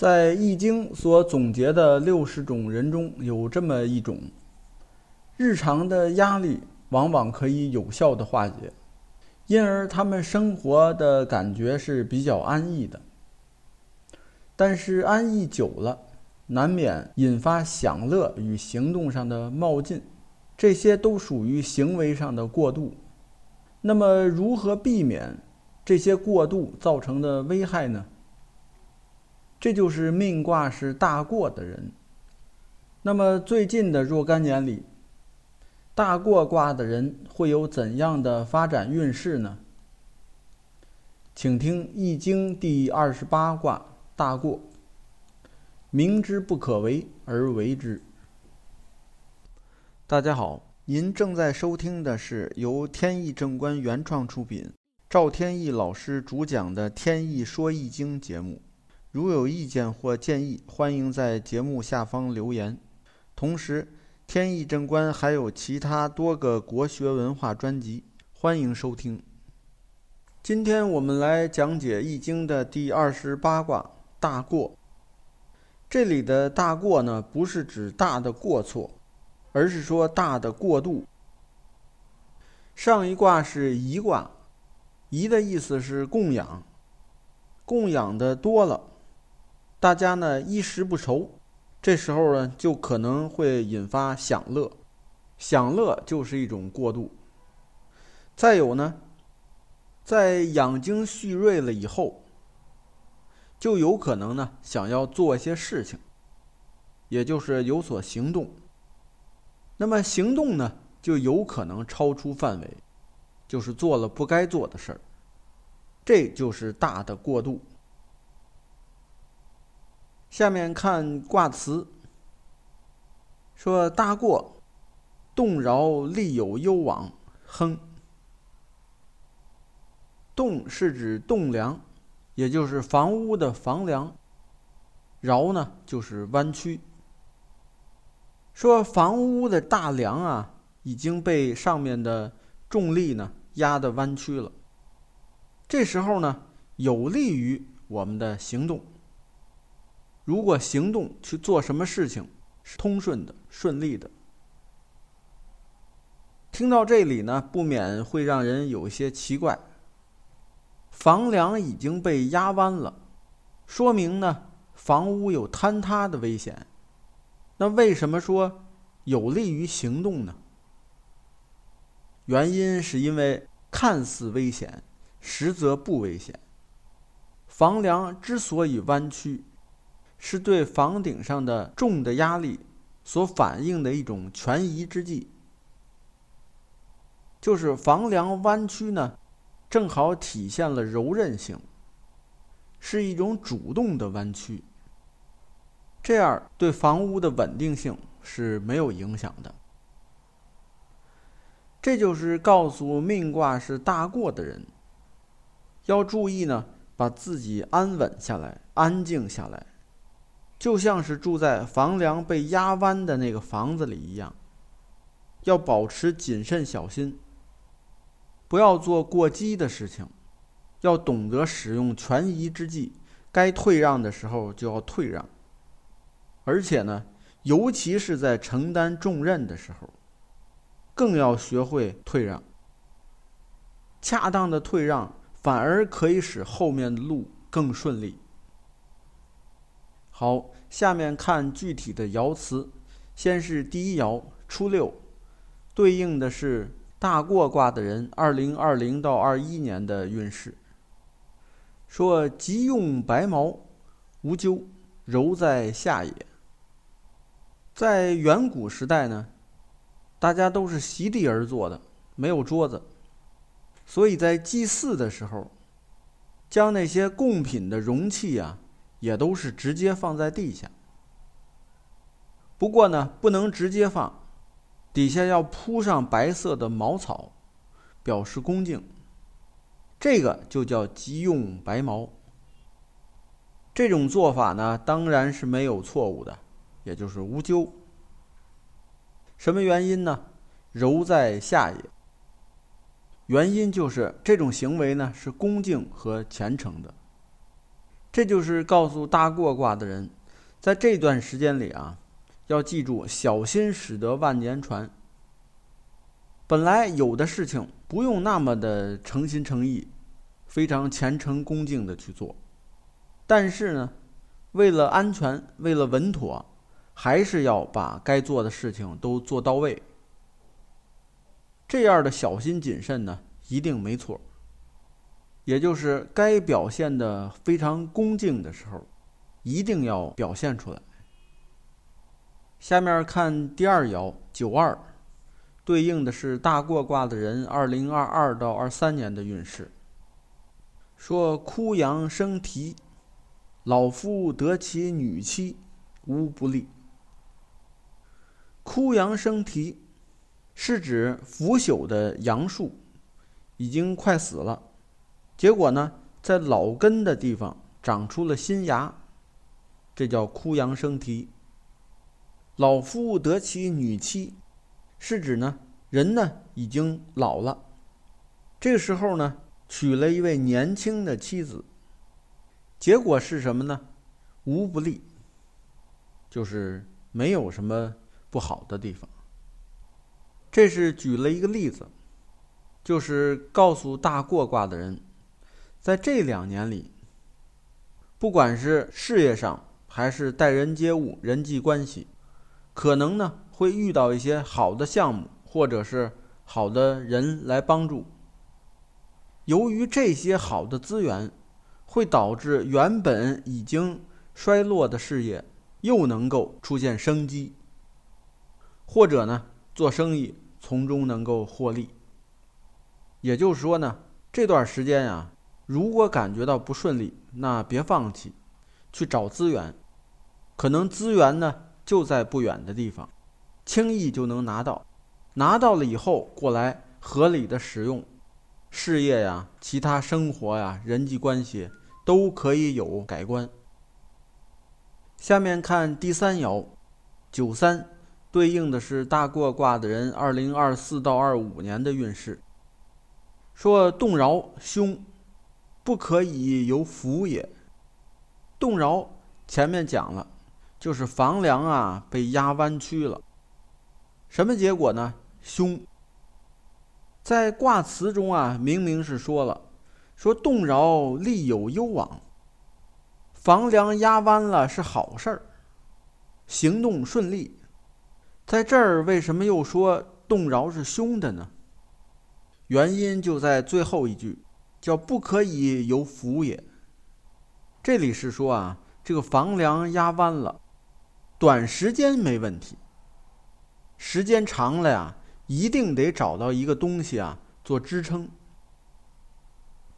在《易经》所总结的六十种人中有这么一种，日常的压力往往可以有效的化解，因而他们生活的感觉是比较安逸的。但是安逸久了，难免引发享乐与行动上的冒进，这些都属于行为上的过度。那么，如何避免这些过度造成的危害呢？这就是命卦是大过的人。那么最近的若干年里，大过卦的人会有怎样的发展运势呢？请听《易经》第二十八卦大过。明知不可为而为之。大家好，您正在收听的是由天意正观原创出品，赵天意老师主讲的《天意说易经》节目。如有意见或建议，欢迎在节目下方留言。同时，天意正观还有其他多个国学文化专辑，欢迎收听。今天我们来讲解《易经》的第二十八卦大过。这里的大过呢，不是指大的过错，而是说大的过度。上一卦是颐卦，颐的意思是供养，供养的多了。大家呢衣食不愁，这时候呢就可能会引发享乐，享乐就是一种过度。再有呢，在养精蓄锐了以后，就有可能呢想要做一些事情，也就是有所行动。那么行动呢就有可能超出范围，就是做了不该做的事儿，这就是大的过度。下面看卦辞，说大过，动摇利有攸往，亨。动是指栋梁，也就是房屋的房梁。摇呢就是弯曲。说房屋的大梁啊，已经被上面的重力呢压得弯曲了。这时候呢，有利于我们的行动。如果行动去做什么事情是通顺的、顺利的，听到这里呢，不免会让人有些奇怪。房梁已经被压弯了，说明呢房屋有坍塌的危险。那为什么说有利于行动呢？原因是因为看似危险，实则不危险。房梁之所以弯曲。是对房顶上的重的压力所反映的一种权宜之计，就是房梁弯曲呢，正好体现了柔韧性，是一种主动的弯曲，这样对房屋的稳定性是没有影响的。这就是告诉命卦是大过的人，要注意呢，把自己安稳下来，安静下来。就像是住在房梁被压弯的那个房子里一样，要保持谨慎小心，不要做过激的事情，要懂得使用权宜之计，该退让的时候就要退让。而且呢，尤其是在承担重任的时候，更要学会退让。恰当的退让，反而可以使后面的路更顺利。好，下面看具体的爻辞。先是第一爻初六，对应的是大过卦的人二零二零到二一年的运势。说吉用白毛，无咎，柔在下也。在远古时代呢，大家都是席地而坐的，没有桌子，所以在祭祀的时候，将那些贡品的容器啊。也都是直接放在地下，不过呢，不能直接放，底下要铺上白色的茅草，表示恭敬。这个就叫急用白茅。这种做法呢，当然是没有错误的，也就是无咎。什么原因呢？柔在下也。原因就是这种行为呢，是恭敬和虔诚的。这就是告诉大过卦的人，在这段时间里啊，要记住小心使得万年船。本来有的事情不用那么的诚心诚意、非常虔诚恭敬的去做，但是呢，为了安全，为了稳妥，还是要把该做的事情都做到位。这样的小心谨慎呢，一定没错。也就是该表现的非常恭敬的时候，一定要表现出来。下面看第二爻九二，对应的是大过卦的人二零二二到二三年的运势。说枯阳生啼，老夫得其女妻，无不利。枯杨生啼，是指腐朽的杨树已经快死了。结果呢，在老根的地方长出了新芽，这叫枯杨生啼。老夫得其女妻，是指呢人呢已经老了，这个时候呢娶了一位年轻的妻子。结果是什么呢？无不利，就是没有什么不好的地方。这是举了一个例子，就是告诉大过卦的人。在这两年里，不管是事业上还是待人接物、人际关系，可能呢会遇到一些好的项目，或者是好的人来帮助。由于这些好的资源，会导致原本已经衰落的事业又能够出现生机，或者呢做生意从中能够获利。也就是说呢，这段时间呀。如果感觉到不顺利，那别放弃，去找资源，可能资源呢就在不远的地方，轻易就能拿到。拿到了以后，过来合理的使用，事业呀、其他生活呀、人际关系都可以有改观。下面看第三爻，九三，对应的是大过卦的人二零二四到二五年的运势。说动摇凶。不可以由福也。动摇前面讲了，就是房梁啊被压弯曲了。什么结果呢？凶。在卦辞中啊，明明是说了，说动摇利有攸往，房梁压弯了是好事儿，行动顺利。在这儿为什么又说动摇是凶的呢？原因就在最后一句。叫不可以由福也。这里是说啊，这个房梁压弯了，短时间没问题，时间长了呀，一定得找到一个东西啊做支撑。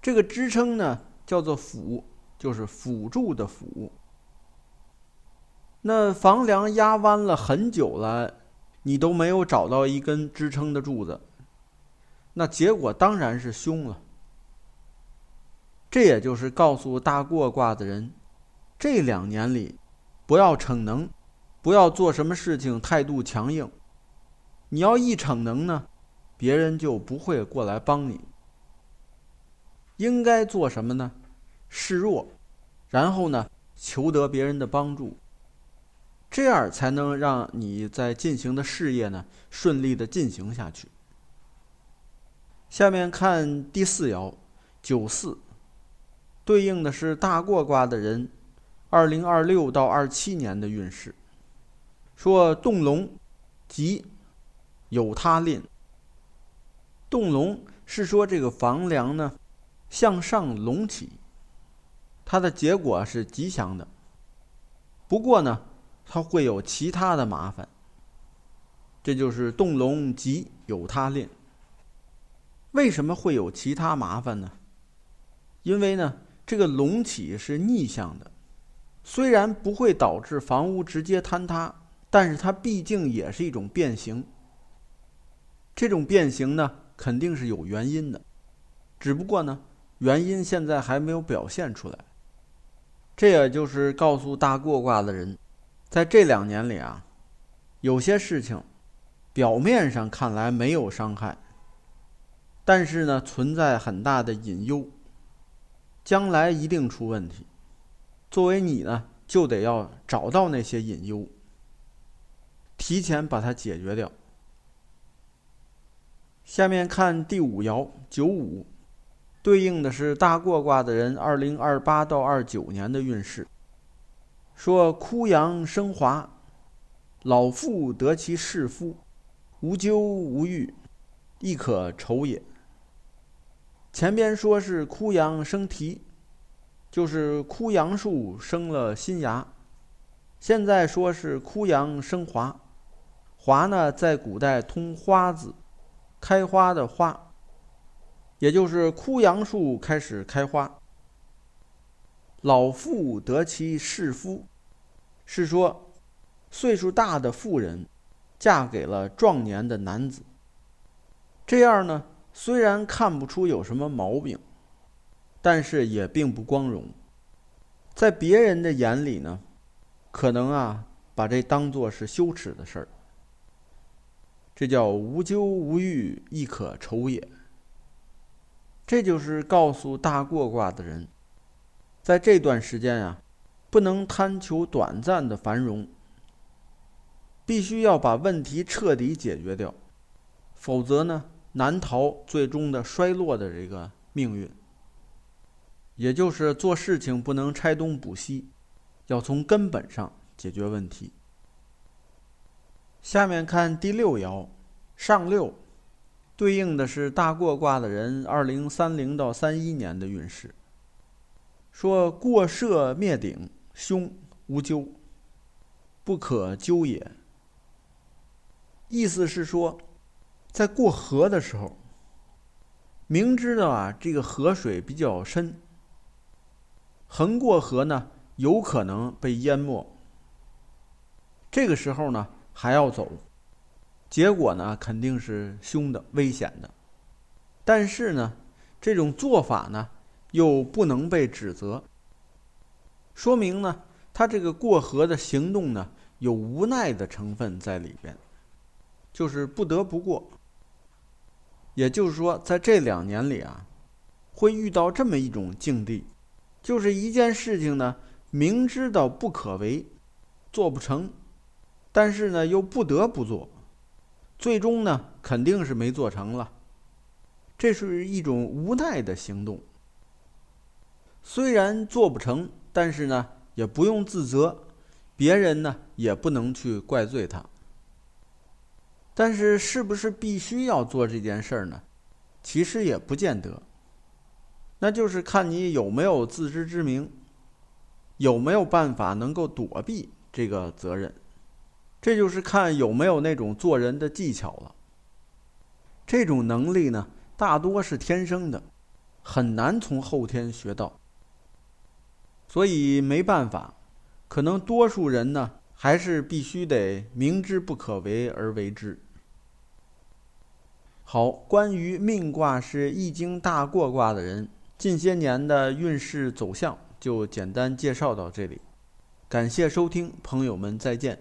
这个支撑呢，叫做辅，就是辅助的辅。那房梁压弯了很久了，你都没有找到一根支撑的柱子，那结果当然是凶了。这也就是告诉大过卦的人，这两年里，不要逞能，不要做什么事情态度强硬。你要一逞能呢，别人就不会过来帮你。应该做什么呢？示弱，然后呢，求得别人的帮助，这样才能让你在进行的事业呢顺利的进行下去。下面看第四爻，九四。对应的是大过卦的人，二零二六到二七年的运势。说动龙，吉，有他吝。动龙是说这个房梁呢向上隆起，它的结果是吉祥的。不过呢，它会有其他的麻烦。这就是动龙吉有他吝。为什么会有其他麻烦呢？因为呢。这个隆起是逆向的，虽然不会导致房屋直接坍塌，但是它毕竟也是一种变形。这种变形呢，肯定是有原因的，只不过呢，原因现在还没有表现出来。这也就是告诉大过卦的人，在这两年里啊，有些事情表面上看来没有伤害，但是呢，存在很大的隐忧。将来一定出问题，作为你呢，就得要找到那些隐忧，提前把它解决掉。下面看第五爻九五，对应的是大过卦的人二零二八到二九年的运势。说枯杨生华，老妇得其士夫，无咎无欲，亦可酬也。前边说是枯杨生啼，就是枯杨树生了新芽。现在说是枯杨生华，华呢在古代通花字。开花的花，也就是枯杨树开始开花。老妇得其士夫，是说岁数大的妇人嫁给了壮年的男子。这样呢，虽然看不出有什么毛病，但是也并不光荣。在别人的眼里呢，可能啊把这当做是羞耻的事儿。这叫无咎无欲，亦可酬也。这就是告诉大过卦的人，在这段时间啊，不能贪求短暂的繁荣，必须要把问题彻底解决掉，否则呢，难逃最终的衰落的这个命运。也就是做事情不能拆东补西，要从根本上解决问题。下面看第六爻，上六，对应的是大过卦的人二零三零到三一年的运势。说过涉灭顶，凶无咎，不可咎也。意思是说，在过河的时候，明知道啊这个河水比较深，横过河呢有可能被淹没，这个时候呢。还要走，结果呢肯定是凶的、危险的。但是呢，这种做法呢又不能被指责，说明呢他这个过河的行动呢有无奈的成分在里边，就是不得不过。也就是说，在这两年里啊，会遇到这么一种境地，就是一件事情呢明知道不可为，做不成。但是呢，又不得不做，最终呢，肯定是没做成了。这是一种无奈的行动。虽然做不成，但是呢，也不用自责，别人呢，也不能去怪罪他。但是，是不是必须要做这件事儿呢？其实也不见得。那就是看你有没有自知之明，有没有办法能够躲避这个责任。这就是看有没有那种做人的技巧了。这种能力呢，大多是天生的，很难从后天学到。所以没办法，可能多数人呢，还是必须得明知不可为而为之。好，关于命卦是易经大过卦的人，近些年的运势走向就简单介绍到这里。感谢收听，朋友们再见。